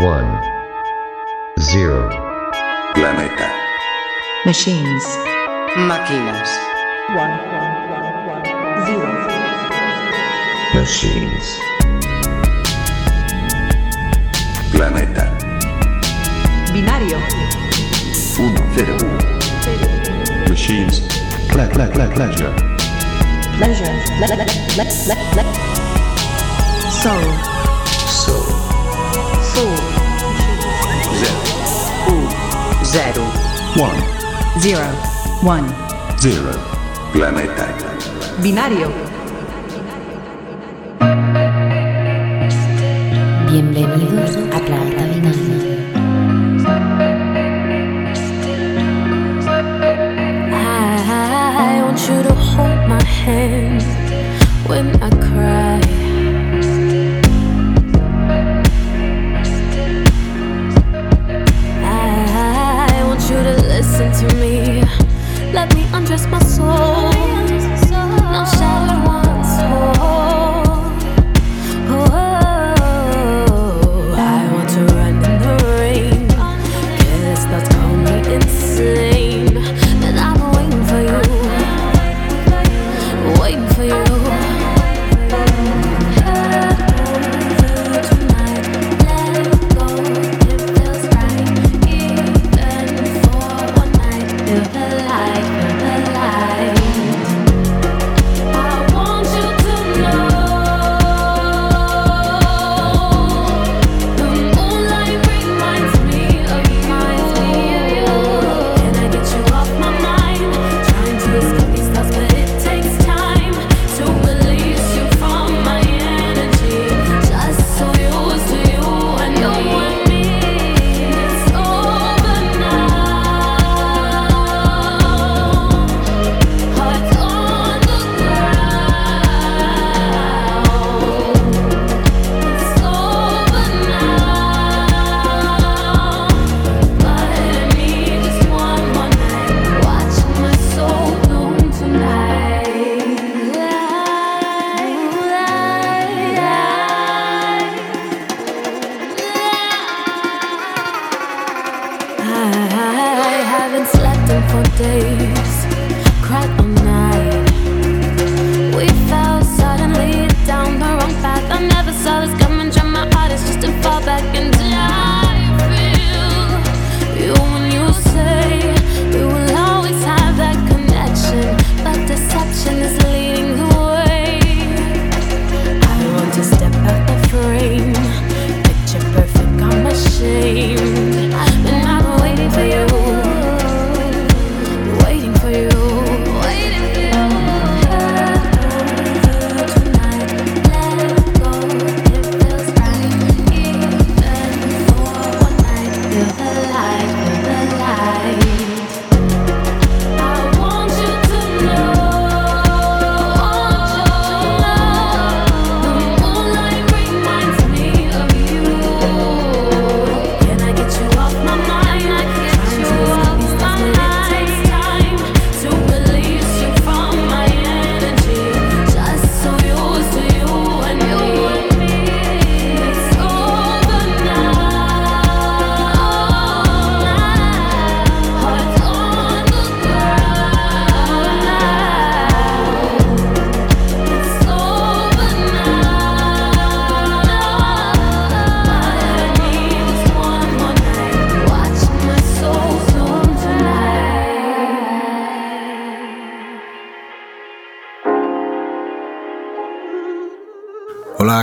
one, zero. Planeta. Machines. Máquinas. One, one, one, one, zero. Machines. Planeta. Binario. Uno, zero. zero. Machines. Pla, pla, pla, pleasure. Pleasure. Pla, pla, pla, pla, pla. Soul. Soul. zero. One. Zero. One. Zero. Planeta. Binario.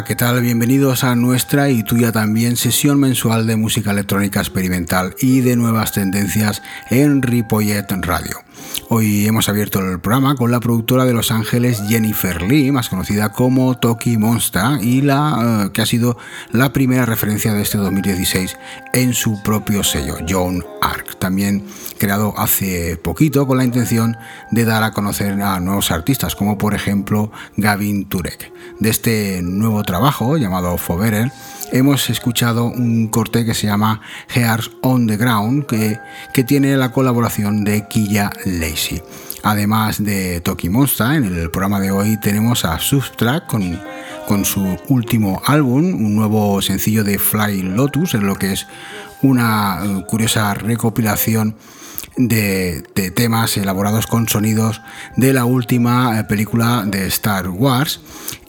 ¿qué tal? Bienvenidos a nuestra y tuya también sesión mensual de música electrónica experimental y de nuevas tendencias en Ripollet Radio. Hoy hemos abierto el programa con la productora de Los Ángeles Jennifer Lee, más conocida como Toki Monsta, y la eh, que ha sido la primera referencia de este 2016 en su propio sello, John ARC, también creado hace poquito con la intención de dar a conocer a nuevos artistas, como por ejemplo Gavin Turek. De este nuevo trabajo, llamado Foverer, hemos escuchado un corte que se llama Hears on the Ground, que, que tiene la colaboración de Killa Lacey. Además de Toki Monster, en el programa de hoy tenemos a Subtract con, con su último álbum, un nuevo sencillo de Fly Lotus, en lo que es una eh, curiosa recopilación de, temas elaborados con sonidos de la última eh, película de Star Wars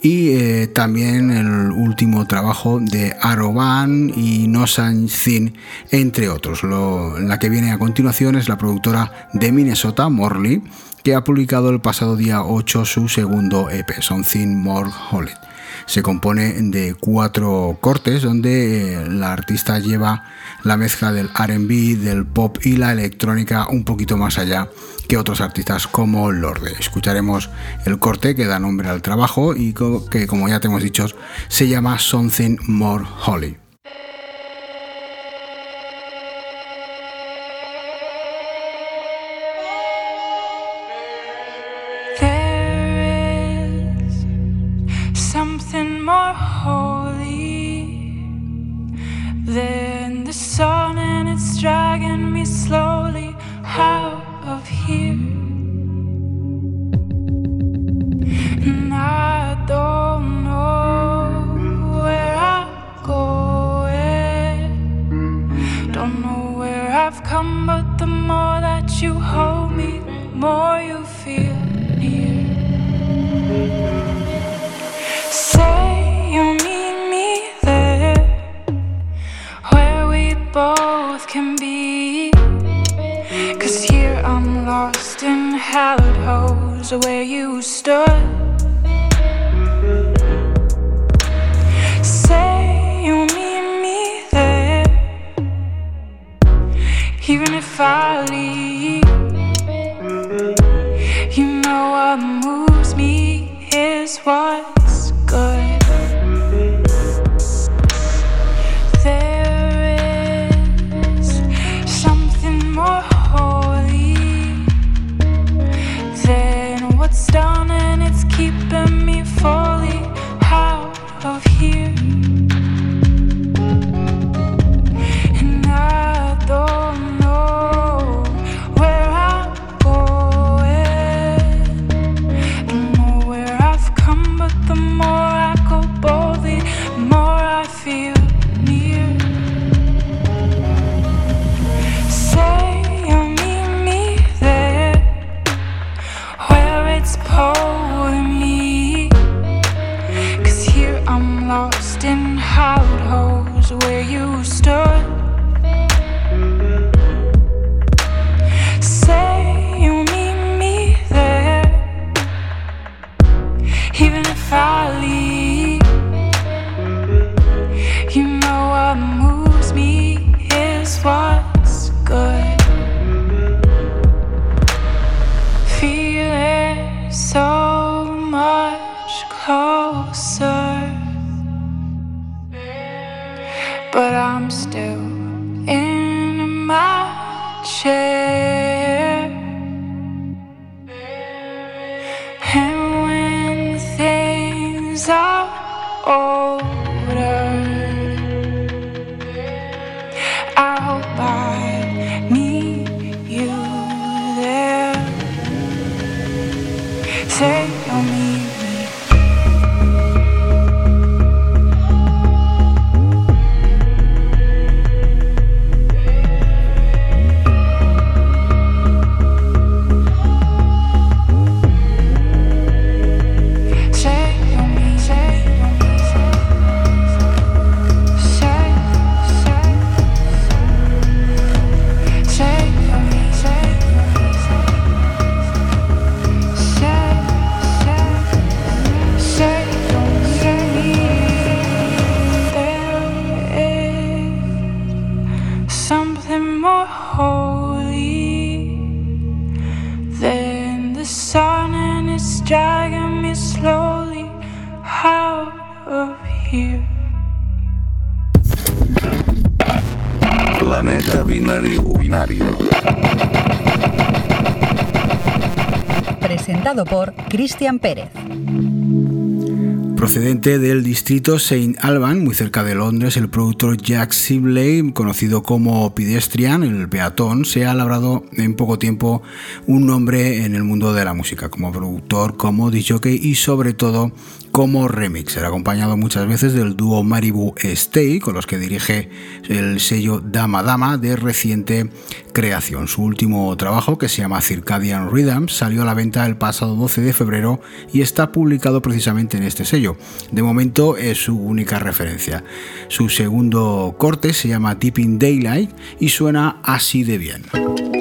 y eh, también el último trabajo de Aroban y No Thin, entre otros. la que viene a continuación es la productora de Minnesota, Morley, que ha publicado el pasado día 8 su segundo EP, Something More Holy se compone de cuatro cortes donde eh, la artista lleva la mezcla del RB, del pop y la electrónica un poquito más allá que otros artistas como Lorde. Escucharemos el corte que da nombre al trabajo y que como ya te hemos dicho se llama Something More Holy. come, but the more that you hold me, the more you feel near. Say you meet me there, where we both can be. Cause here I'm lost in hallowed holes where you stood. Even if I leave, you know what moves me is what. Pérez. Procedente del distrito St. Alban, muy cerca de Londres, el productor Jack Sibley, conocido como Pedestrian, el peatón, se ha labrado en poco tiempo un nombre en el mundo de la música, como productor, como DJ y sobre todo como remixer, acompañado muchas veces del dúo Maribu Stay, con los que dirige el sello Dama Dama de reciente creación. Su último trabajo, que se llama Circadian Rhythm, salió a la venta el pasado 12 de febrero y está publicado precisamente en este sello. De momento es su única referencia. Su segundo corte se llama Tipping Daylight y suena así de bien.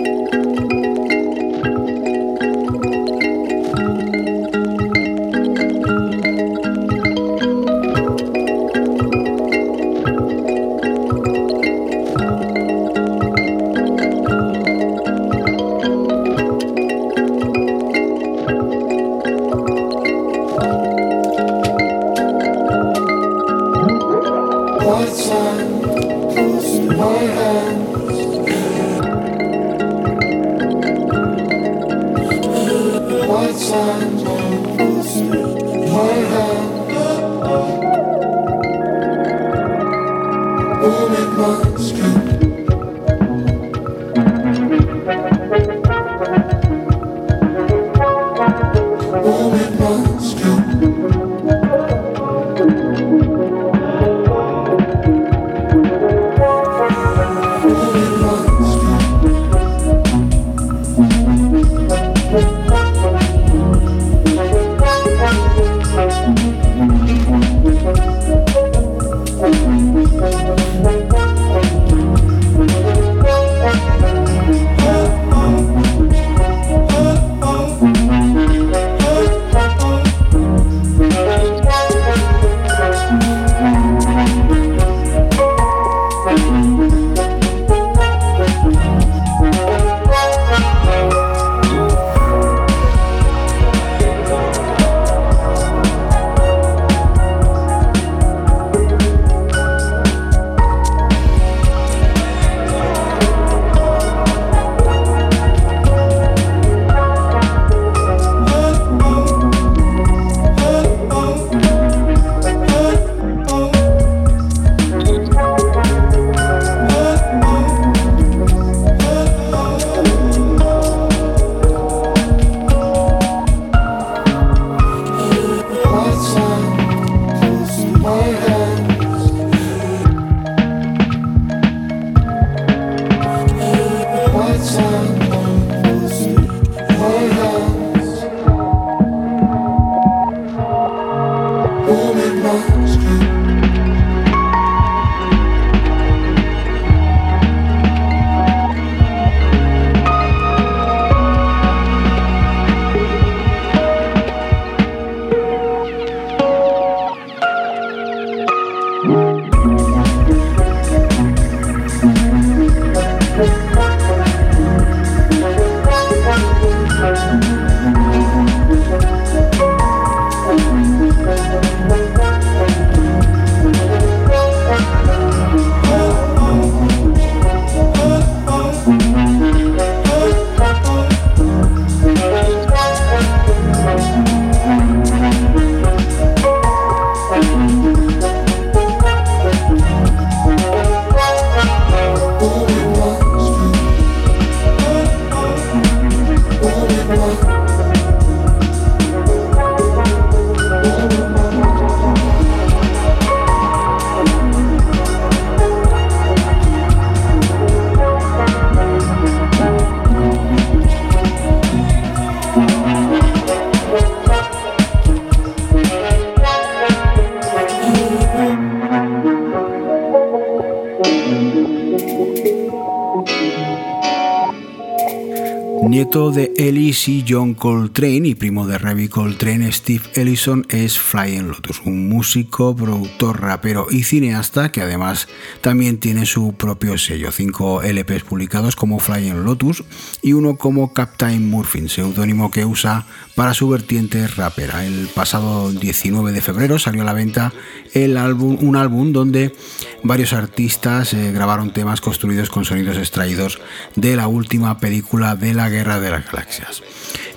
Ellis y John Coltrane y primo de Ravi Coltrane, Steve Ellison, es Flying Lotus, un músico, productor, rapero y cineasta que además también tiene su propio sello, cinco LPs publicados como Flying Lotus y uno como Captain Murphy, seudónimo que usa para su vertiente rapera. El pasado 19 de febrero salió a la venta el álbum, un álbum donde varios artistas eh, grabaron temas construidos con sonidos extraídos de la última película de la Guerra de las Galaxias.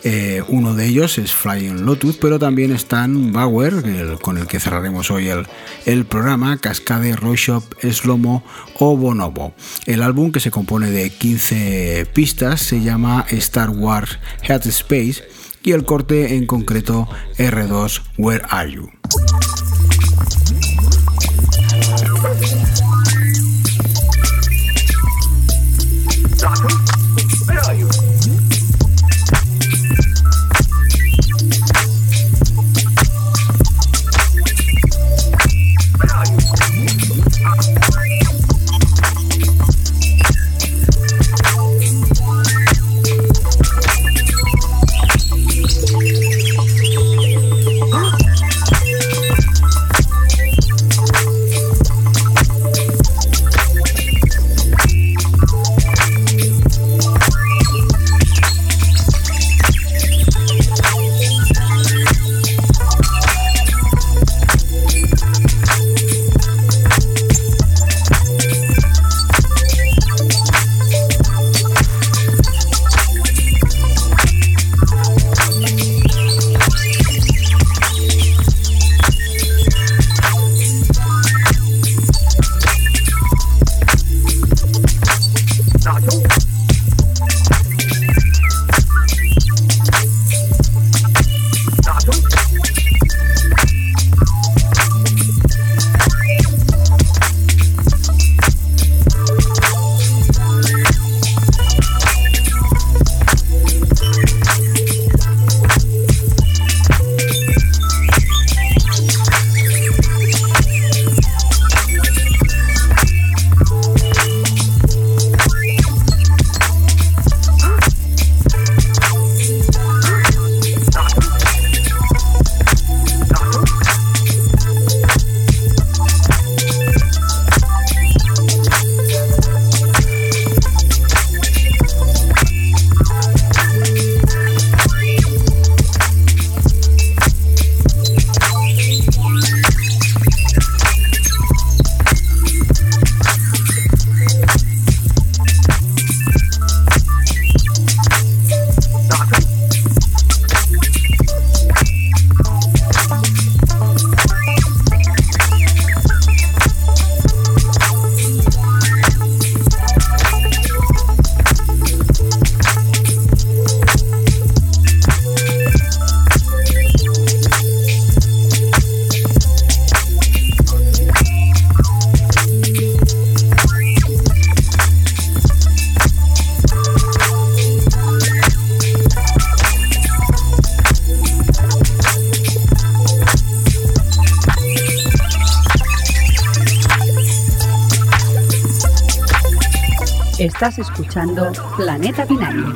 Eh, uno de ellos es Flying Lotus, pero también están Bauer, con el que cerraremos hoy el, programa, Cascade, Royshop, Slomo o Bonobo. El álbum, que se compone de 15 pistas, se llama Star Wars Headspace y el corte en concreto R2 Where Are You. Estás escuchando Planeta Binario.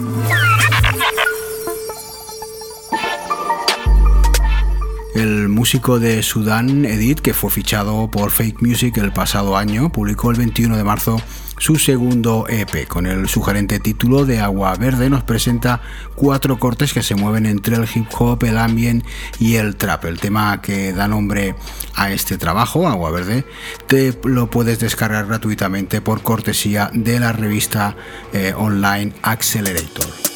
El músico de Sudán, Edith, que fue fichado por Fake Music el pasado año, publicó el 21 de marzo su segundo EP. Con el sugerente título de Agua Verde nos presenta cuatro cortes que se mueven entre el hip hop, el ambient y el trap. El tema que da nombre a este trabajo, Agua Verde, te lo puedes descargar gratuitamente por cortesía de la revista eh, online Accelerator.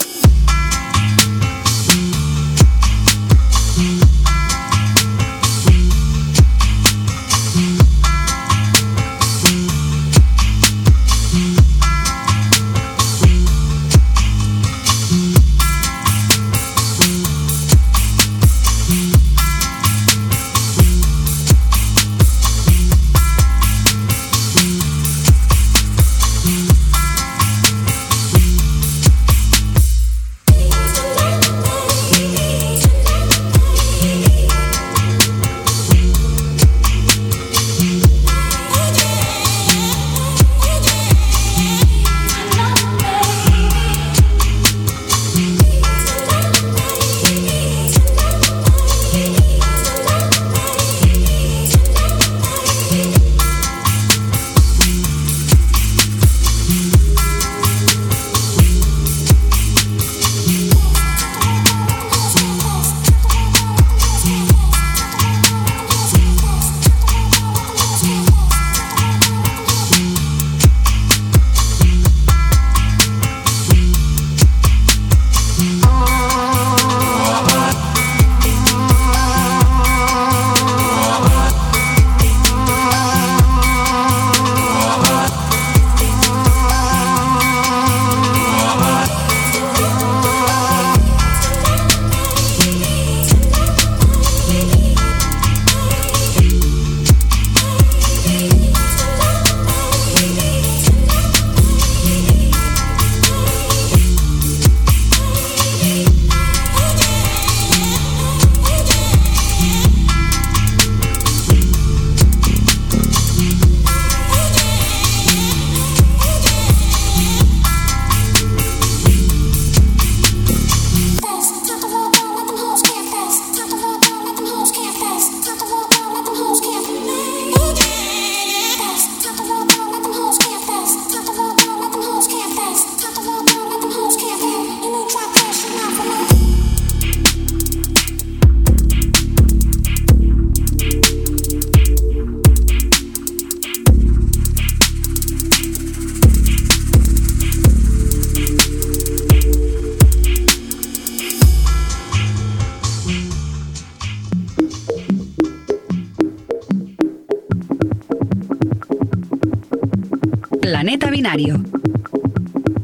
Binario.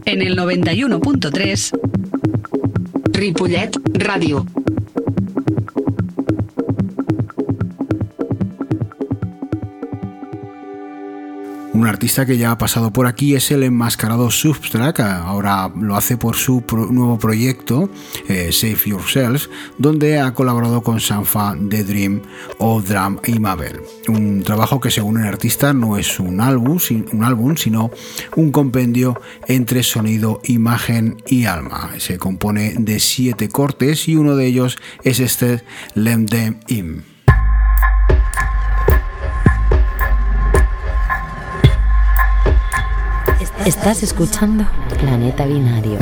En el 91.3 Ripollet Ràdio. Artista que ya ha pasado por aquí es el enmascarado Substract, ahora lo hace por su nuevo proyecto eh, Save Yourselves, donde ha colaborado con Sanfa, The Dream o Drum y Mabel. Un trabajo que según el artista no es un álbum, un álbum sino un compendio entre sonido, imagen y alma. Se compone de siete cortes y uno de ellos es este Lem Them In. Estás escuchando Planeta Binario.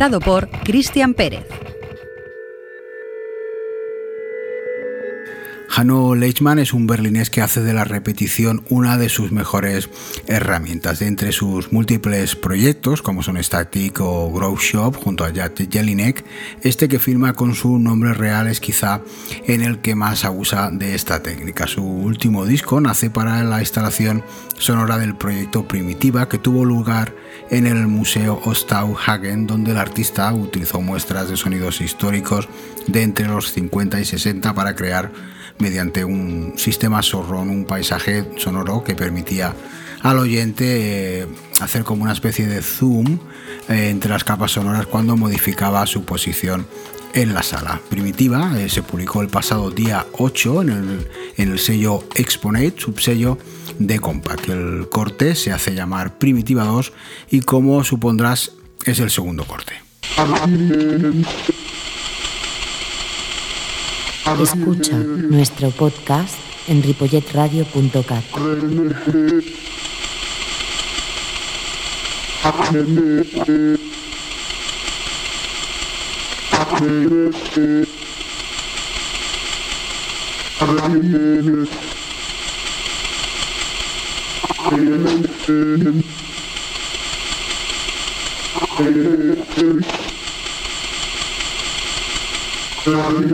Presentado por Cristian Pérez. Hanno Leichmann es un berlinés que hace de la repetición una de sus mejores herramientas. De entre sus múltiples proyectos, como son Static o Grow Shop, junto a Jat Jelinek, este que firma con su nombre real es quizá en el que más abusa de esta técnica. Su último disco nace para la instalación sonora del proyecto Primitiva, que tuvo lugar en el Museo Ostauhagen, donde el artista utilizó muestras de sonidos históricos de entre los 50 y 60 para crear mediante un sistema zorrón, un paisaje sonoro que permitía al oyente eh, hacer como una especie de zoom eh, entre las capas sonoras cuando modificaba su posición en la sala. Primitiva eh, se publicó el pasado día 8 en el, en el sello Exponate, subsello de Compact. El corte se hace llamar Primitiva 2 y como supondrás es el segundo corte. Escucha nuestro podcast en ripolletradio.cat. Mama.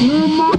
Mama.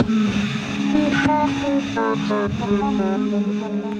Thank you.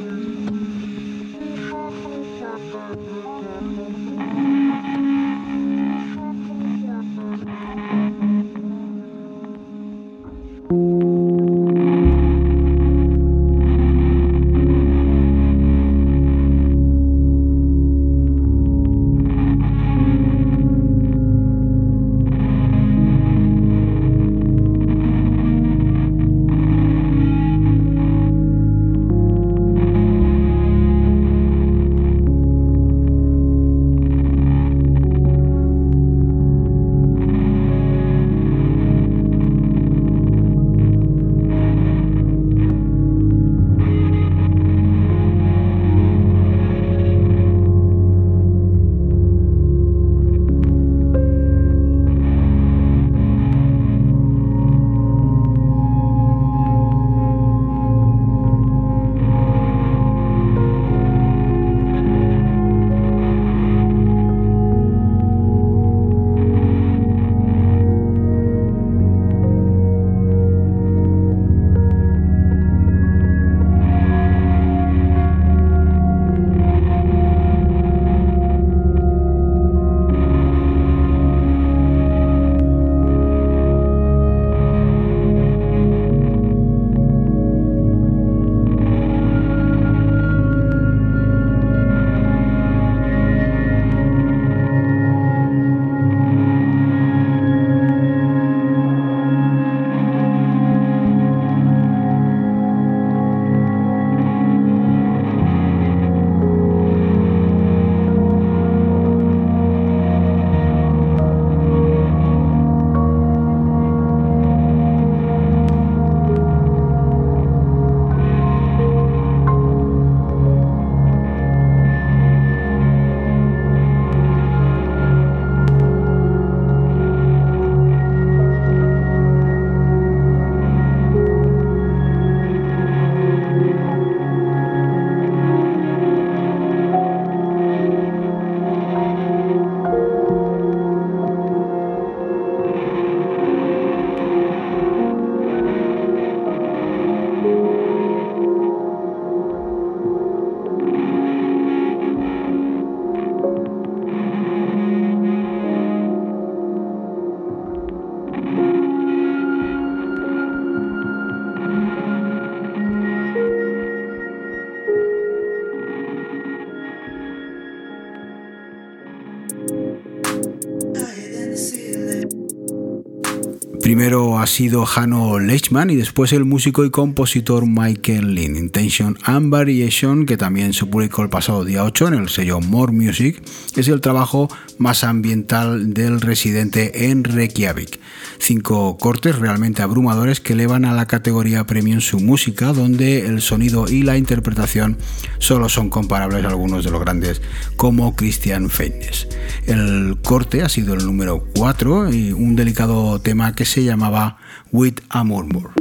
Primero ha sido Hanno Leichmann y después el músico y compositor Michael Lynn. Intention and Variation, que también se publicó el pasado día 8 en el sello More Music, es el trabajo más ambiental del residente en Reykjavik. Cinco cortes realmente abrumadores que elevan a la categoría premium su música, donde el sonido y la interpretación solo son comparables a algunos de los grandes como Christian Feitnes. El corte ha sido el número 4 y un delicado tema que se llamaba With a Murmur.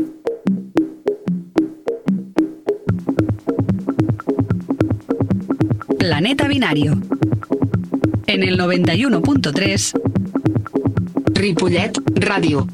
Planeta Binario. En el 91.3 Ripollet Ràdio.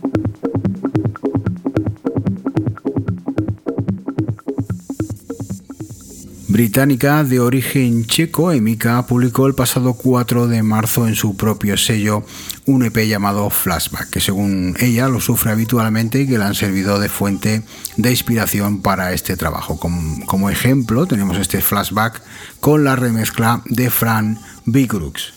británica de origen checo, Emika publicó el pasado 4 de marzo en su propio sello un EP llamado Flashback, que según ella lo sufre habitualmente y que le han servido de fuente de inspiración para este trabajo. Como, ejemplo tenemos este Flashback con la remezcla de Fran Bigrux.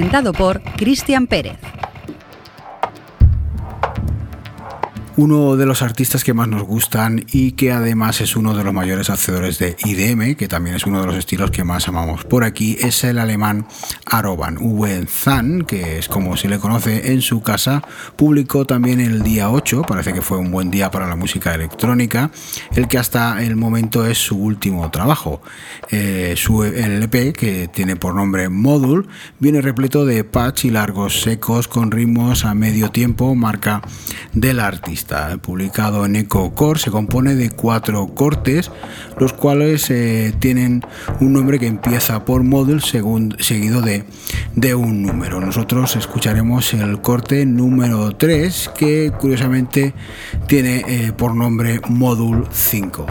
Presentado por Cristian Pérez. Uno de los artistas que más nos gustan y que además es uno de los mayores hacedores de IDM, que también es uno de los estilos que más amamos por aquí, es el alemán Aroban. Uwe Zan, que es como se le conoce en su casa, publicó también el día 8, parece que fue un buen día para la música electrónica, el que hasta el momento es su último trabajo. Eh, su LP, que tiene por nombre Module, viene repleto de patch y largos secos con ritmos a medio tiempo, marca del artista publicado en EcoCore, se compone de cuatro cortes, los cuales eh, tienen un nombre que empieza por model seguido de, de un número. Nosotros escucharemos el corte número 3, que curiosamente tiene eh, por nombre Module 5.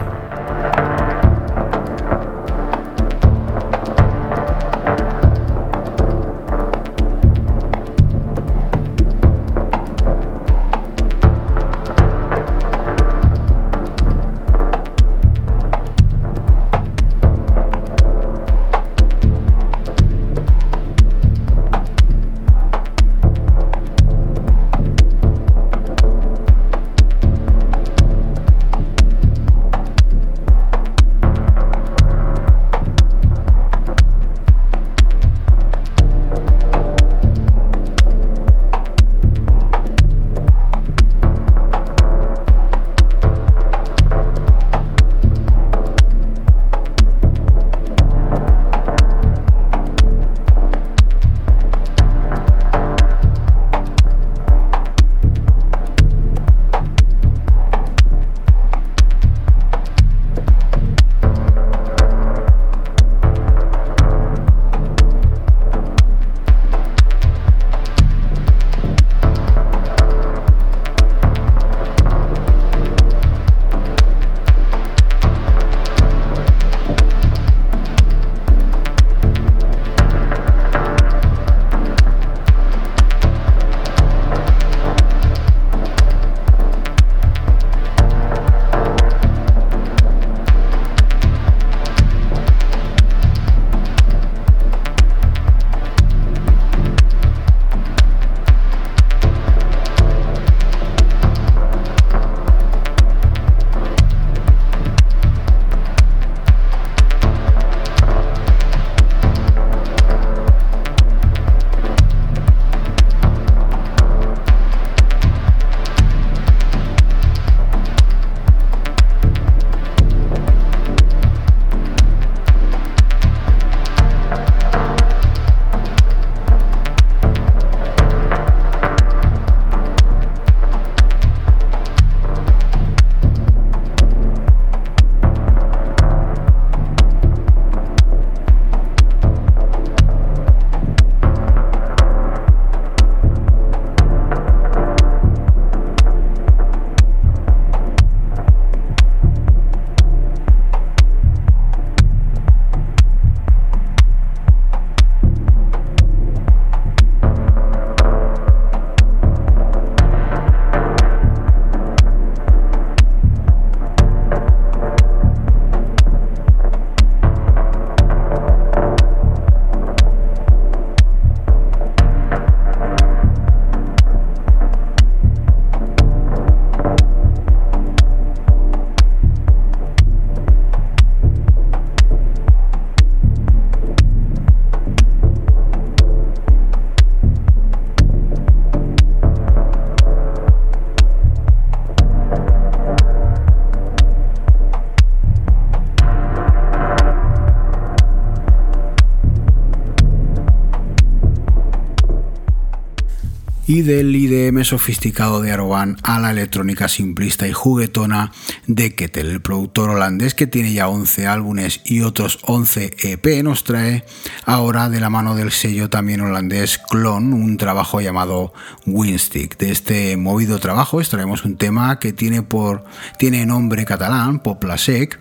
Y del IDM sofisticado de Aroban a la electrónica simplista y juguetona de Kettel. El productor holandés que tiene ya 11 álbumes y otros 11 EP nos trae ahora de la mano del sello también holandés Clon un trabajo llamado Winstick. De este movido trabajo extraemos un tema que tiene, por, tiene nombre catalán, Poplasec,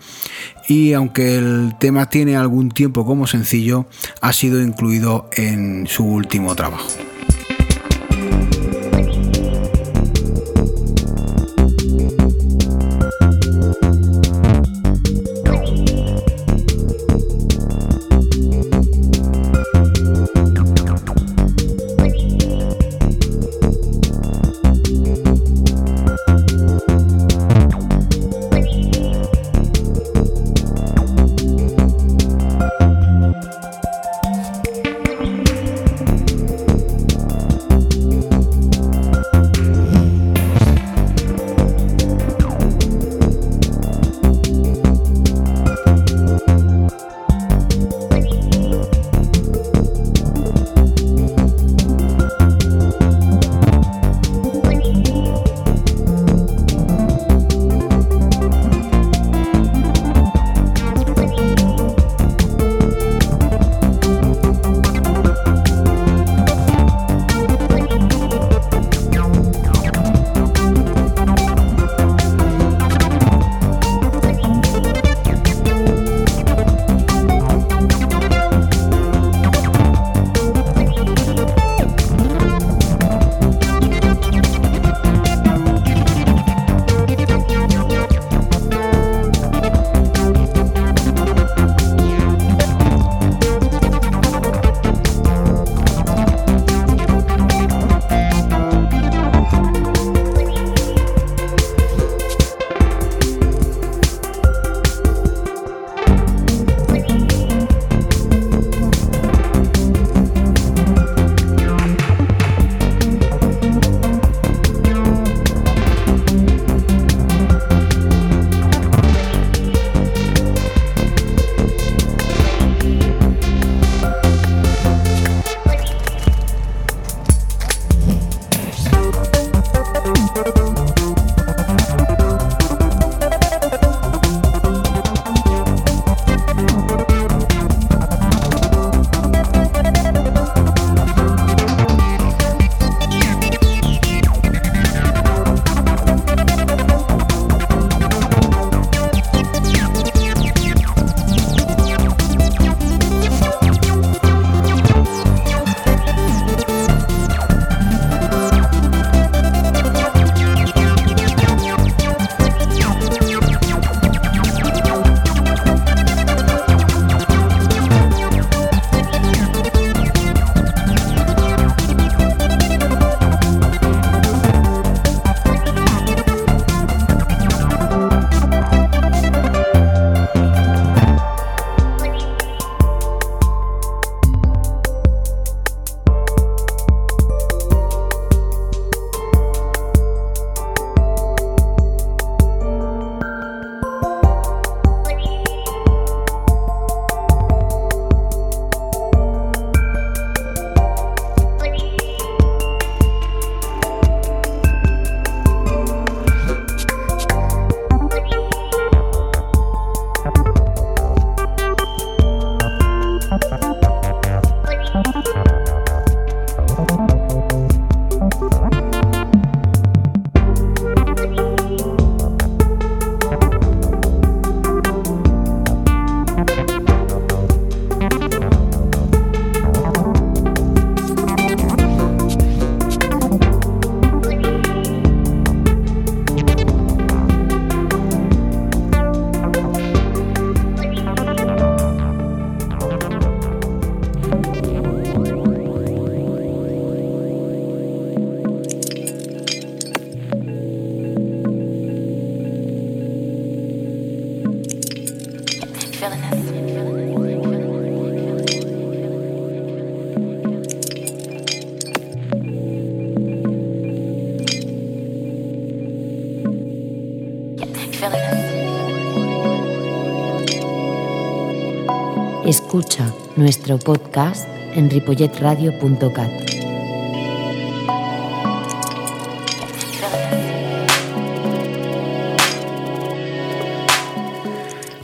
y aunque el tema tiene algún tiempo como sencillo, ha sido incluido en su último trabajo. Escucha nuestro podcast en ripolletradio.cat.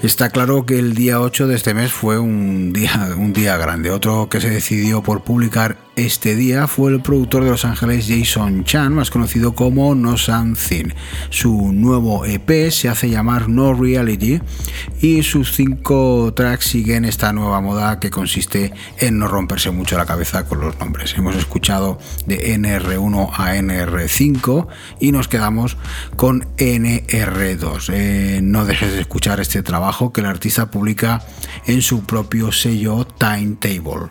Está claro que el día 8 de este mes fue un día, un día grande. Otro que se decidió por publicar este día fue el productor de Los Ángeles Jason Chan, más conocido como No Something. Su nuevo EP se hace llamar No Reality y sus cinco tracks siguen esta nueva moda que consiste en no romperse mucho la cabeza con los nombres. Hemos escuchado de NR1 a NR5 y nos quedamos con NR2. Eh, no dejes de escuchar este trabajo que el artista publica en su propio sello Timetable.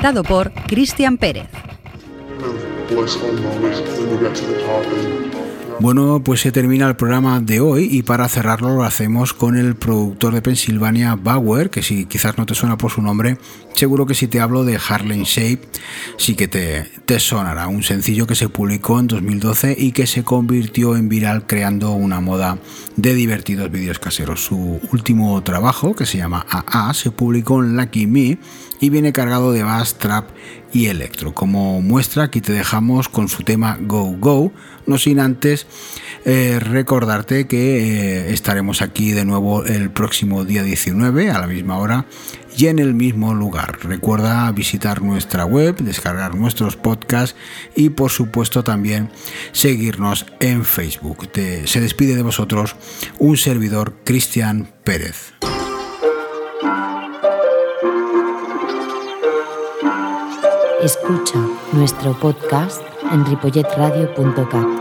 Presentado por Cristian Pérez. Bueno, pues se termina el programa de hoy y para cerrarlo lo hacemos con el productor de Pensilvania, Bauer, que si quizás no te suena por su nombre, seguro que si te hablo de Harlem Shape, sí que te, te sonará. Un sencillo que se publicó en 2012 y que se convirtió en viral creando una moda de divertidos vídeos caseros. Su último trabajo, que se llama AA, se publicó en Lucky Me y viene cargado de bass, trap y electro. Como muestra, aquí te dejamos con su tema Go Go, no sin antes eh, recordarte que eh, estaremos aquí de nuevo el próximo día 19 a la misma hora y en el mismo lugar. Recuerda visitar nuestra web, descargar nuestros podcasts y por supuesto también seguirnos en Facebook. se despide de vosotros un servidor Cristian Pérez. Escucha nuestro podcast en ripolletradio.cat.